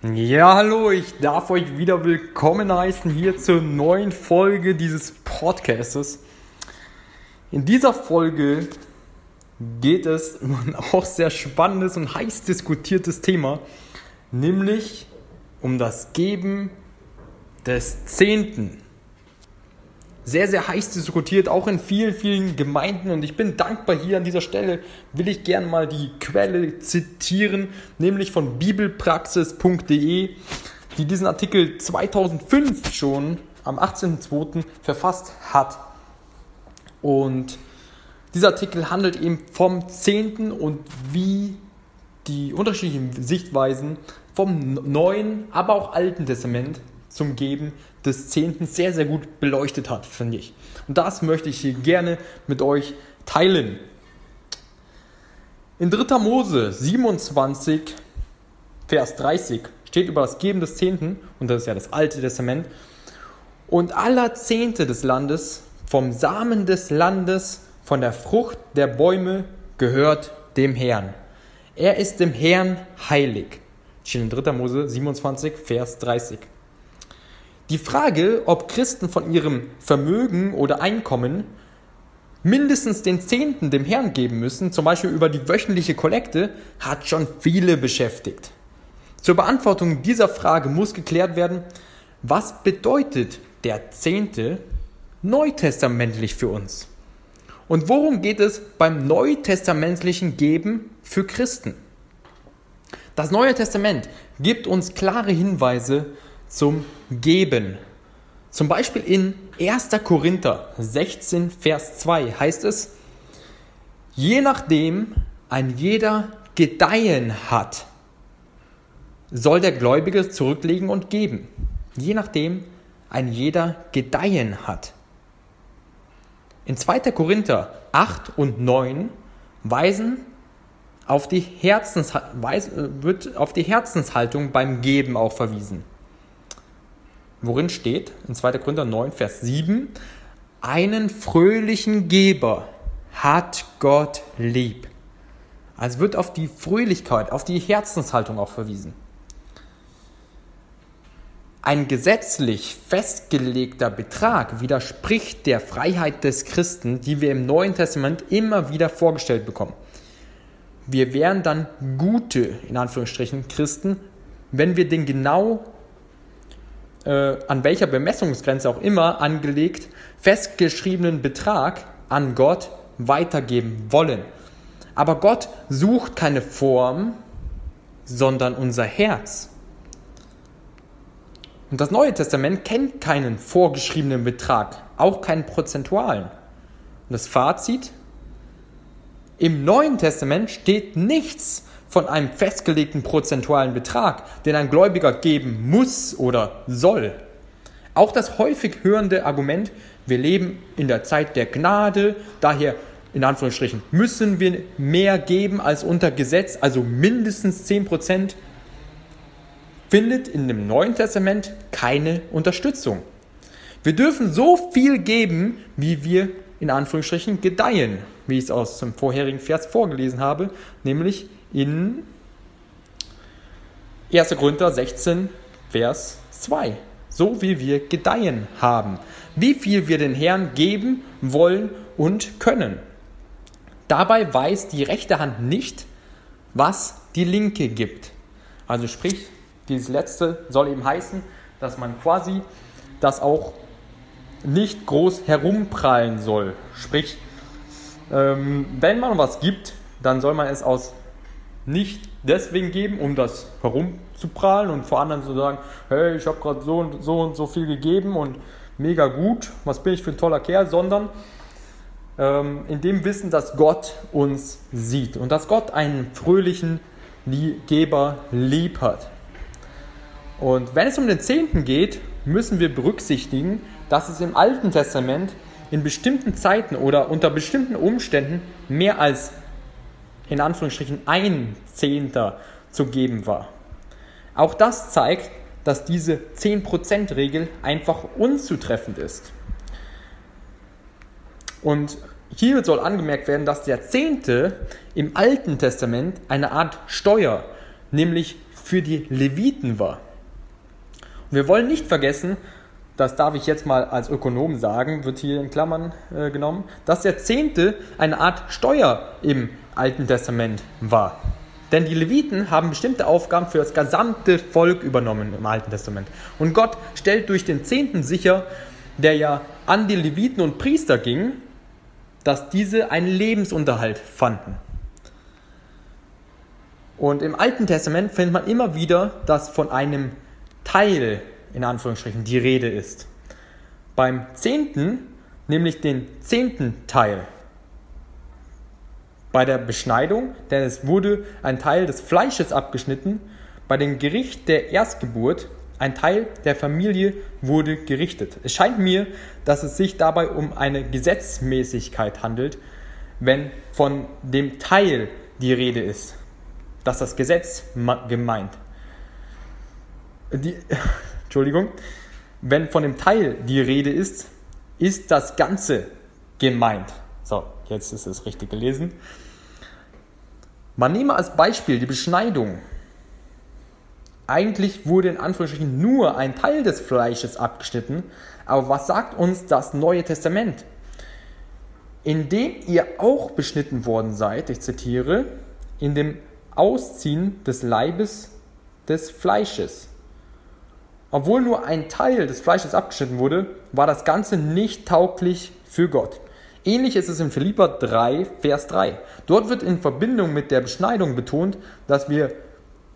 Ja, hallo, ich darf euch wieder willkommen heißen hier zur neuen Folge dieses Podcastes. In dieser Folge geht es um ein auch sehr spannendes und heiß diskutiertes Thema, nämlich um das Geben des Zehnten sehr, sehr heiß diskutiert, auch in vielen, vielen Gemeinden. Und ich bin dankbar hier an dieser Stelle, will ich gerne mal die Quelle zitieren, nämlich von bibelpraxis.de, die diesen Artikel 2005 schon am 18.02. verfasst hat. Und dieser Artikel handelt eben vom 10. und wie die unterschiedlichen Sichtweisen vom Neuen, aber auch Alten Testament zum Geben des Zehnten sehr, sehr gut beleuchtet hat, finde ich. Und das möchte ich hier gerne mit euch teilen. In 3. Mose 27, Vers 30 steht über das Geben des Zehnten, und das ist ja das Alte Testament, und aller Zehnte des Landes, vom Samen des Landes, von der Frucht der Bäume gehört dem Herrn. Er ist dem Herrn heilig. Steht in 3. Mose 27, Vers 30. Die Frage, ob Christen von ihrem Vermögen oder Einkommen mindestens den Zehnten dem Herrn geben müssen, zum Beispiel über die wöchentliche Kollekte, hat schon viele beschäftigt. Zur Beantwortung dieser Frage muss geklärt werden, was bedeutet der Zehnte neutestamentlich für uns? Und worum geht es beim neutestamentlichen Geben für Christen? Das Neue Testament gibt uns klare Hinweise zum Geben. Zum Beispiel in 1. Korinther 16, Vers 2 heißt es, je nachdem ein jeder Gedeihen hat, soll der Gläubige zurücklegen und geben. Je nachdem ein jeder Gedeihen hat. In 2. Korinther 8 und 9 weisen auf die Herzens, wird auf die Herzenshaltung beim Geben auch verwiesen worin steht, in 2. Korinther 9, Vers 7, einen fröhlichen Geber hat Gott lieb. Also wird auf die Fröhlichkeit, auf die Herzenshaltung auch verwiesen. Ein gesetzlich festgelegter Betrag widerspricht der Freiheit des Christen, die wir im Neuen Testament immer wieder vorgestellt bekommen. Wir wären dann gute, in Anführungsstrichen, Christen, wenn wir den genau äh, an welcher Bemessungsgrenze auch immer angelegt, festgeschriebenen Betrag an Gott weitergeben wollen. Aber Gott sucht keine Form, sondern unser Herz. Und das Neue Testament kennt keinen vorgeschriebenen Betrag, auch keinen prozentualen. Und das Fazit, im Neuen Testament steht nichts von einem festgelegten prozentualen Betrag, den ein Gläubiger geben muss oder soll. Auch das häufig hörende Argument, wir leben in der Zeit der Gnade, daher in Anführungsstrichen müssen wir mehr geben als unter Gesetz, also mindestens 10 Prozent, findet in dem Neuen Testament keine Unterstützung. Wir dürfen so viel geben, wie wir in Anführungsstrichen gedeihen, wie ich es aus dem vorherigen Vers vorgelesen habe, nämlich in 1. Korinther 16, Vers 2. So wie wir gedeihen haben, wie viel wir den Herrn geben wollen und können. Dabei weiß die rechte Hand nicht, was die linke gibt. Also sprich, dieses letzte soll eben heißen, dass man quasi das auch nicht groß herumprallen soll. Sprich, ähm, wenn man was gibt, dann soll man es aus nicht deswegen geben, um das herumzuprallen und vor anderen zu sagen, hey, ich habe gerade so und so und so viel gegeben und mega gut, was bin ich für ein toller Kerl, sondern ähm, in dem Wissen, dass Gott uns sieht und dass Gott einen fröhlichen Geber lieb hat. Und wenn es um den Zehnten geht, müssen wir berücksichtigen, dass es im Alten Testament in bestimmten Zeiten oder unter bestimmten Umständen mehr als in Anführungsstrichen ein Zehnter zu geben war. Auch das zeigt, dass diese 10%-Regel einfach unzutreffend ist. Und hier soll angemerkt werden, dass der Zehnte im Alten Testament eine Art Steuer, nämlich für die Leviten war. Und wir wollen nicht vergessen, das darf ich jetzt mal als Ökonom sagen, wird hier in Klammern äh, genommen, dass der Zehnte eine Art Steuer im Alten Testament war. Denn die Leviten haben bestimmte Aufgaben für das gesamte Volk übernommen im Alten Testament. Und Gott stellt durch den Zehnten sicher, der ja an die Leviten und Priester ging, dass diese einen Lebensunterhalt fanden. Und im Alten Testament findet man immer wieder, dass von einem Teil, in Anführungsstrichen, die Rede ist. Beim Zehnten, nämlich den zehnten Teil, bei der Beschneidung, denn es wurde ein Teil des Fleisches abgeschnitten, bei dem Gericht der Erstgeburt, ein Teil der Familie wurde gerichtet. Es scheint mir, dass es sich dabei um eine Gesetzmäßigkeit handelt, wenn von dem Teil die Rede ist, dass das Gesetz gemeint. Die, Entschuldigung, wenn von dem Teil die Rede ist, ist das Ganze gemeint. So, jetzt ist es richtig gelesen. Man nehme als Beispiel die Beschneidung. Eigentlich wurde in Anführungsstrichen nur ein Teil des Fleisches abgeschnitten, aber was sagt uns das Neue Testament? Indem ihr auch beschnitten worden seid, ich zitiere, in dem Ausziehen des Leibes des Fleisches. Obwohl nur ein Teil des Fleisches abgeschnitten wurde, war das Ganze nicht tauglich für Gott. Ähnlich ist es in Philippa 3, Vers 3. Dort wird in Verbindung mit der Beschneidung betont, dass wir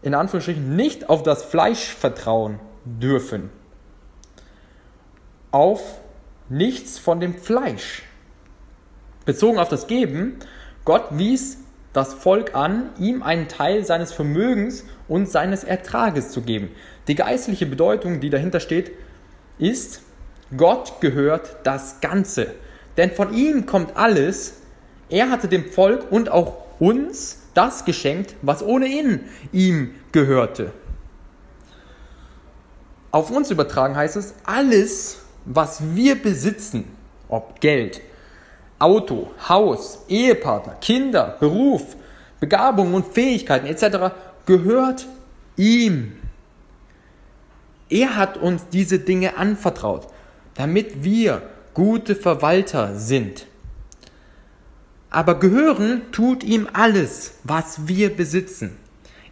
in Anführungsstrichen nicht auf das Fleisch vertrauen dürfen. Auf nichts von dem Fleisch. Bezogen auf das Geben, Gott wies das Volk an, ihm einen Teil seines Vermögens und seines Ertrages zu geben. Die geistliche Bedeutung, die dahinter steht, ist, Gott gehört das Ganze. Denn von ihm kommt alles. Er hatte dem Volk und auch uns das geschenkt, was ohnehin ihm gehörte. Auf uns übertragen heißt es, alles, was wir besitzen, ob Geld, Auto, Haus, Ehepartner, Kinder, Beruf, Begabungen und Fähigkeiten etc., gehört ihm. Er hat uns diese Dinge anvertraut, damit wir gute Verwalter sind. Aber gehören tut ihm alles, was wir besitzen.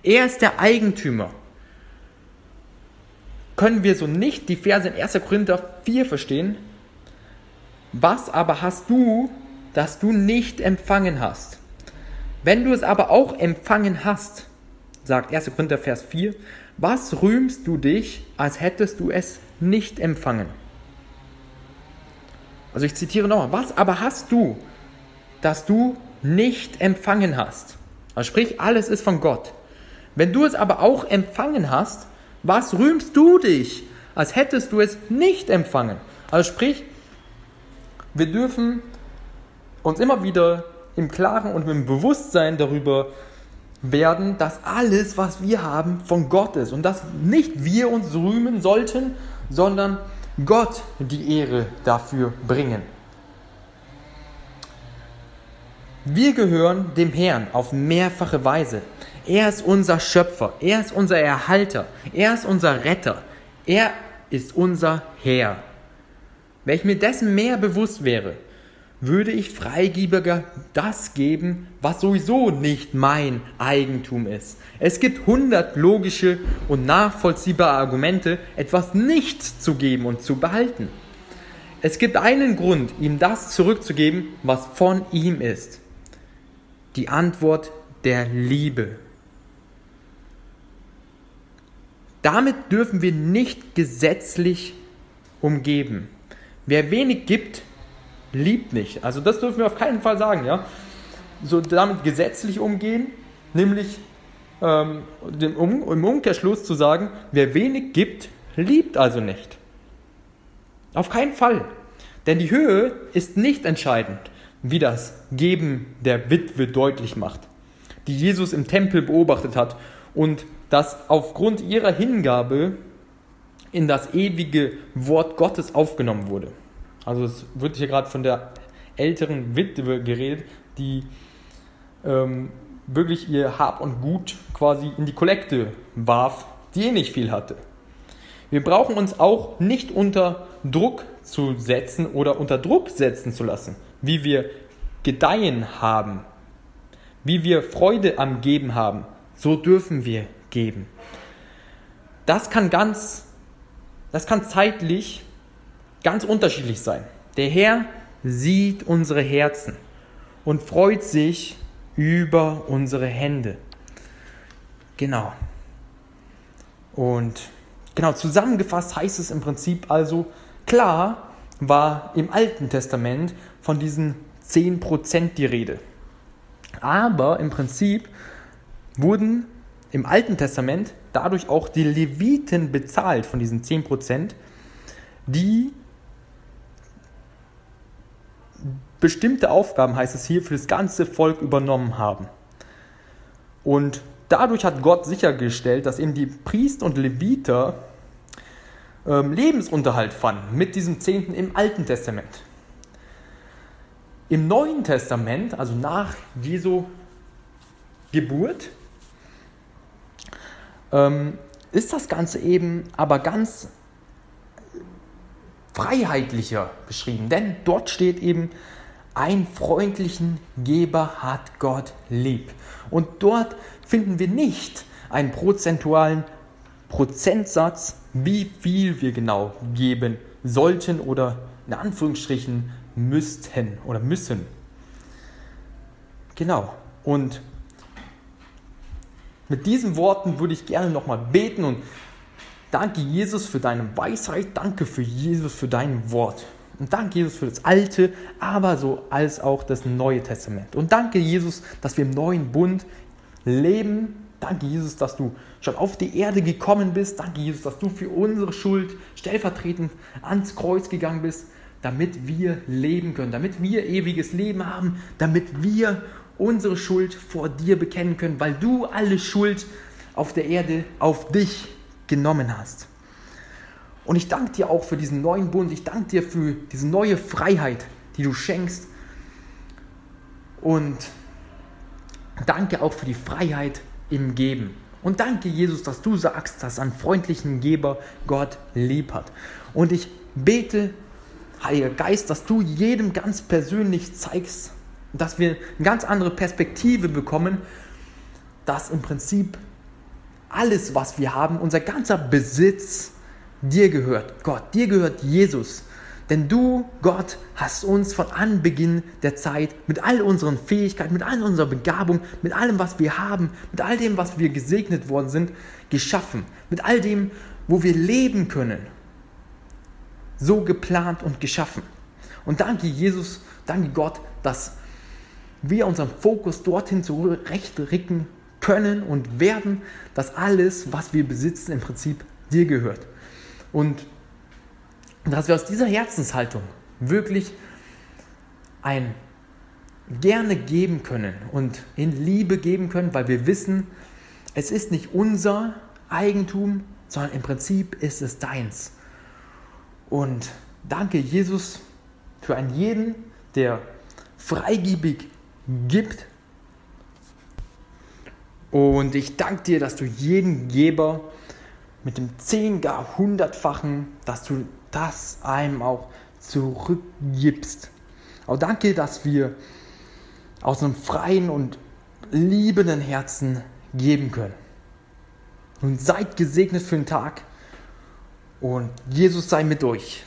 Er ist der Eigentümer. Können wir so nicht die Verse in 1. Korinther 4 verstehen? Was aber hast du, das du nicht empfangen hast? Wenn du es aber auch empfangen hast, sagt 1. Korinther Vers 4, Was rühmst du dich, als hättest du es nicht empfangen? Also ich zitiere nochmal, was aber hast du, dass du nicht empfangen hast? Also sprich, alles ist von Gott. Wenn du es aber auch empfangen hast, was rühmst du dich, als hättest du es nicht empfangen? Also sprich, wir dürfen uns immer wieder im Klaren und im Bewusstsein darüber werden, dass alles, was wir haben, von Gott ist und dass nicht wir uns rühmen sollten, sondern Gott die Ehre dafür bringen. Wir gehören dem Herrn auf mehrfache Weise. Er ist unser Schöpfer, er ist unser Erhalter, er ist unser Retter, er ist unser Herr. Wenn ich mir dessen mehr bewusst wäre, würde ich freigebiger das geben, was sowieso nicht mein Eigentum ist. Es gibt hundert logische und nachvollziehbare Argumente, etwas nicht zu geben und zu behalten. Es gibt einen Grund, ihm das zurückzugeben, was von ihm ist. Die Antwort der Liebe. Damit dürfen wir nicht gesetzlich umgeben. Wer wenig gibt, liebt nicht. Also das dürfen wir auf keinen Fall sagen, ja. So damit gesetzlich umgehen, nämlich ähm, um, im Umkehrschluss zu sagen, wer wenig gibt, liebt also nicht. Auf keinen Fall. Denn die Höhe ist nicht entscheidend, wie das Geben der Witwe deutlich macht, die Jesus im Tempel beobachtet hat und das aufgrund ihrer Hingabe in das ewige Wort Gottes aufgenommen wurde. Also es wird hier gerade von der älteren Witwe geredet, die ähm, wirklich ihr Hab und Gut quasi in die Kollekte warf, die eh nicht viel hatte. Wir brauchen uns auch nicht unter Druck zu setzen oder unter Druck setzen zu lassen, wie wir gedeihen haben, wie wir Freude am Geben haben, so dürfen wir geben. Das kann ganz, das kann zeitlich ganz unterschiedlich sein. Der Herr sieht unsere Herzen und freut sich über unsere Hände. Genau. Und genau, zusammengefasst heißt es im Prinzip also, klar war im Alten Testament von diesen 10% die Rede. Aber im Prinzip wurden im Alten Testament dadurch auch die Leviten bezahlt von diesen 10%, die bestimmte Aufgaben, heißt es hier, für das ganze Volk übernommen haben. Und dadurch hat Gott sichergestellt, dass eben die Priester und Leviter ähm, Lebensunterhalt fanden mit diesem Zehnten im Alten Testament. Im Neuen Testament, also nach Jesu Geburt, ähm, ist das Ganze eben aber ganz freiheitlicher beschrieben. Denn dort steht eben, ein freundlichen Geber hat Gott lieb. Und dort finden wir nicht einen prozentualen Prozentsatz, wie viel wir genau geben sollten oder in Anführungsstrichen müssten oder müssen. Genau. Und mit diesen Worten würde ich gerne nochmal beten und danke Jesus für deine Weisheit, danke für Jesus für dein Wort. Und danke Jesus für das Alte, aber so als auch das Neue Testament. Und danke Jesus, dass wir im neuen Bund leben. Danke Jesus, dass du schon auf die Erde gekommen bist. Danke Jesus, dass du für unsere Schuld stellvertretend ans Kreuz gegangen bist, damit wir leben können, damit wir ewiges Leben haben, damit wir unsere Schuld vor dir bekennen können, weil du alle Schuld auf der Erde auf dich genommen hast. Und ich danke dir auch für diesen neuen Bund. Ich danke dir für diese neue Freiheit, die du schenkst. Und danke auch für die Freiheit im Geben. Und danke, Jesus, dass du sagst, dass ein freundlichen Geber Gott lieb hat. Und ich bete, Heiliger Geist, dass du jedem ganz persönlich zeigst, dass wir eine ganz andere Perspektive bekommen, dass im Prinzip alles, was wir haben, unser ganzer Besitz, dir gehört Gott, dir gehört Jesus, Denn du, Gott, hast uns von Anbeginn der Zeit mit all unseren Fähigkeiten, mit all unserer Begabung, mit allem, was wir haben, mit all dem, was wir gesegnet worden sind, geschaffen. Mit all dem, wo wir leben können. So geplant und geschaffen. Und danke Jesus, danke Gott, dass wir unseren Fokus dorthin zurechtrücken können und werden, dass alles, was wir besitzen, im Prinzip dir gehört. Und dass wir aus dieser Herzenshaltung wirklich ein gerne geben können und in Liebe geben können, weil wir wissen, es ist nicht unser Eigentum, sondern im Prinzip ist es deins. Und danke Jesus für einen jeden, der freigebig gibt. Und ich danke dir, dass du jeden Geber mit dem zehn, gar hundertfachen, dass du das einem auch zurückgibst. Auch danke, dass wir aus einem freien und liebenden Herzen geben können. Und seid gesegnet für den Tag und Jesus sei mit euch.